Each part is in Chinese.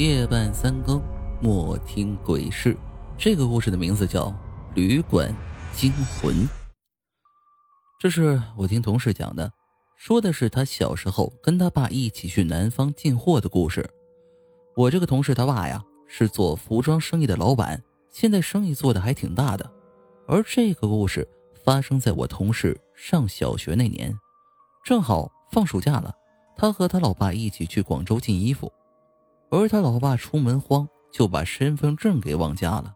夜半三更，莫听鬼事。这个故事的名字叫《旅馆惊魂》。这是我听同事讲的，说的是他小时候跟他爸一起去南方进货的故事。我这个同事他爸呀是做服装生意的老板，现在生意做的还挺大的。而这个故事发生在我同事上小学那年，正好放暑假了，他和他老爸一起去广州进衣服。而他老爸出门慌，就把身份证给忘家了，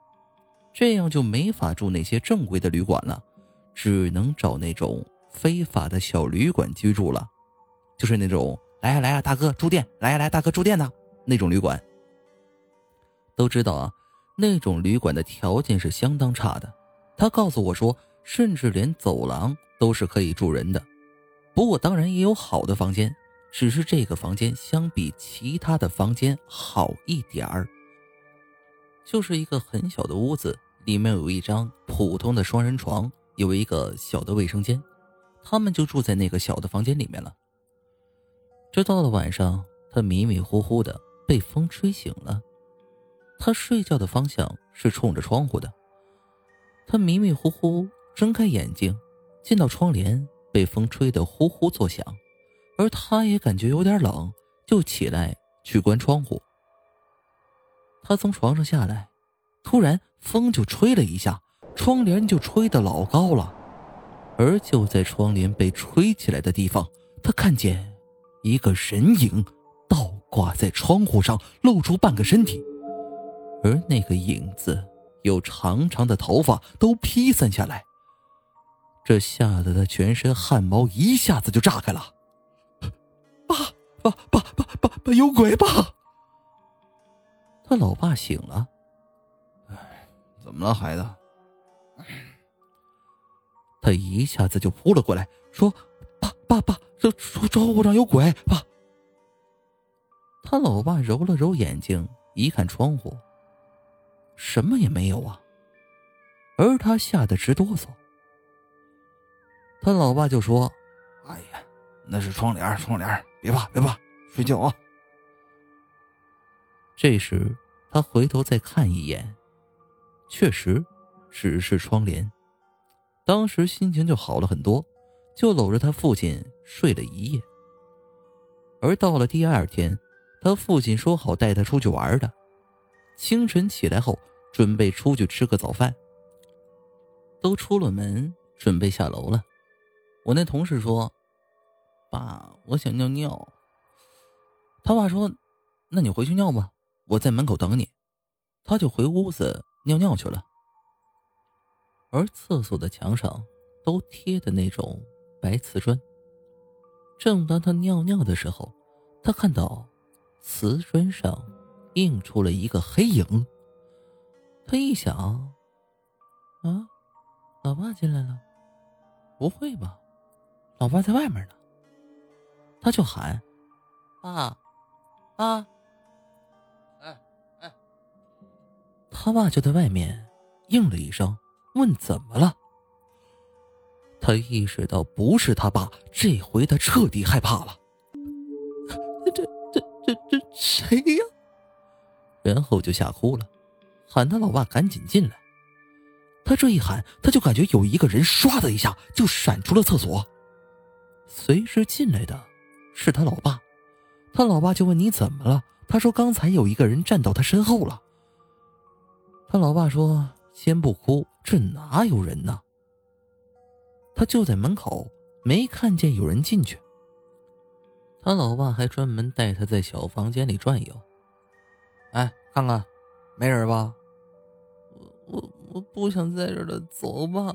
这样就没法住那些正规的旅馆了，只能找那种非法的小旅馆居住了，就是那种来呀来呀大哥住店，来呀来大哥住店的那种旅馆。都知道啊，那种旅馆的条件是相当差的。他告诉我说，甚至连走廊都是可以住人的，不过当然也有好的房间。只是这个房间相比其他的房间好一点儿，就是一个很小的屋子，里面有一张普通的双人床，有一个小的卫生间，他们就住在那个小的房间里面了。这到了晚上，他迷迷糊糊的被风吹醒了，他睡觉的方向是冲着窗户的，他迷迷糊糊睁开眼睛，见到窗帘被风吹得呼呼作响。而他也感觉有点冷，就起来去关窗户。他从床上下来，突然风就吹了一下，窗帘就吹得老高了。而就在窗帘被吹起来的地方，他看见一个人影倒挂在窗户上，露出半个身体，而那个影子有长长的头发都披散下来。这吓得他全身汗毛一下子就炸开了。爸爸爸爸爸爸有鬼！吧，他老爸醒了。哎，怎么了，孩子？他一下子就扑了过来，说：“爸爸爸，这窗户上有鬼！”爸，他老爸揉了揉眼睛，一看窗户，什么也没有啊。而他吓得直哆嗦。他老爸就说：“哎呀，那是窗帘，窗帘。”别怕，别怕，睡觉啊！这时他回头再看一眼，确实只是窗帘。当时心情就好了很多，就搂着他父亲睡了一夜。而到了第二天，他父亲说好带他出去玩的。清晨起来后，准备出去吃个早饭。都出了门，准备下楼了。我那同事说。爸，我想尿尿。他爸说：“那你回去尿吧，我在门口等你。”他就回屋子尿尿去了。而厕所的墙上都贴的那种白瓷砖。正当他尿尿的时候，他看到瓷砖上映出了一个黑影。他一想：“啊，老爸进来了？不会吧，老爸在外面呢。”他就喊：“爸，爸！”他爸就在外面应了一声，问：“怎么了？”他意识到不是他爸，这回他彻底害怕了。这这这这谁呀？然后就吓哭了，喊他老爸赶紧进来。他这一喊，他就感觉有一个人唰的一下就闪出了厕所，随之进来的。是他老爸，他老爸就问你怎么了？他说刚才有一个人站到他身后了。他老爸说：“先不哭，这哪有人呢？”他就在门口，没看见有人进去。他老爸还专门带他在小房间里转悠，哎，看看，没人吧？我我我不想在这了，走吧。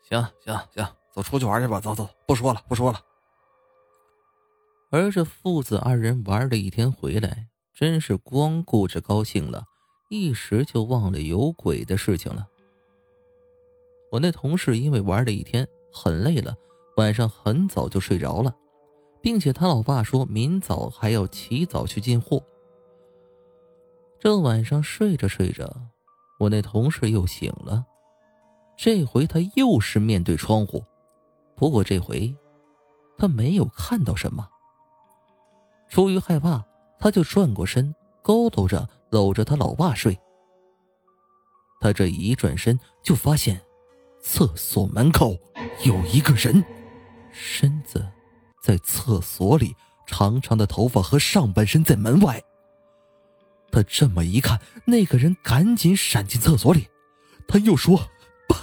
行行行，走出去玩去吧，走走，不说了不说了。而这父子二人玩了一天回来，真是光顾着高兴了，一时就忘了有鬼的事情了。我那同事因为玩了一天很累了，晚上很早就睡着了，并且他老爸说明早还要起早去进货。这晚上睡着睡着，我那同事又醒了，这回他又是面对窗户，不过这回他没有看到什么。出于害怕，他就转过身，佝偻着搂着他老爸睡。他这一转身，就发现厕所门口有一个人，身子在厕所里，长长的头发和上半身在门外。他这么一看，那个人赶紧闪进厕所里。他又说：“爸，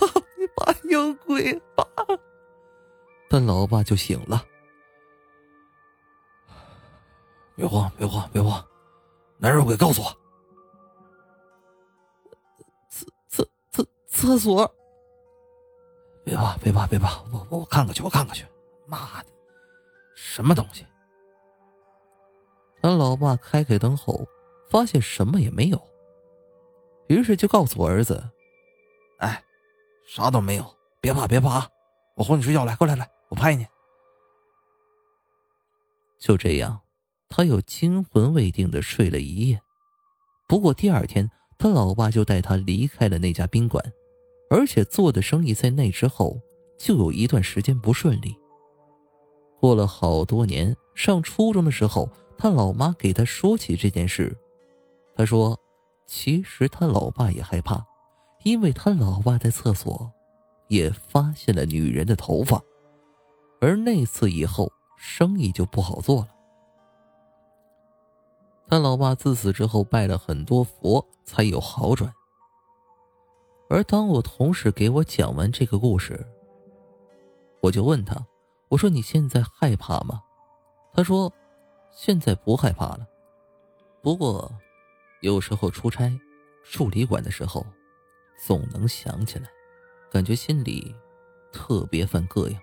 爸有鬼！”爸，他老爸就醒了。别慌，别慌，别慌，哪有鬼？告诉我。厕所。别怕，别怕，别怕，我我我看看去，我看看去。妈的，什么东西？他老爸开开灯后。发现什么也没有，于是就告诉我儿子：“哎，啥都没有，别怕别怕啊，我哄你睡觉来，过来来，我拍你。”就这样，他又惊魂未定的睡了一夜。不过第二天，他老爸就带他离开了那家宾馆，而且做的生意在那之后就有一段时间不顺利。过了好多年，上初中的时候，他老妈给他说起这件事。他说：“其实他老爸也害怕，因为他老爸在厕所也发现了女人的头发，而那次以后生意就不好做了。他老爸自此之后拜了很多佛，才有好转。而当我同事给我讲完这个故事，我就问他：我说你现在害怕吗？他说：现在不害怕了，不过……”有时候出差住旅馆的时候，总能想起来，感觉心里特别犯膈应。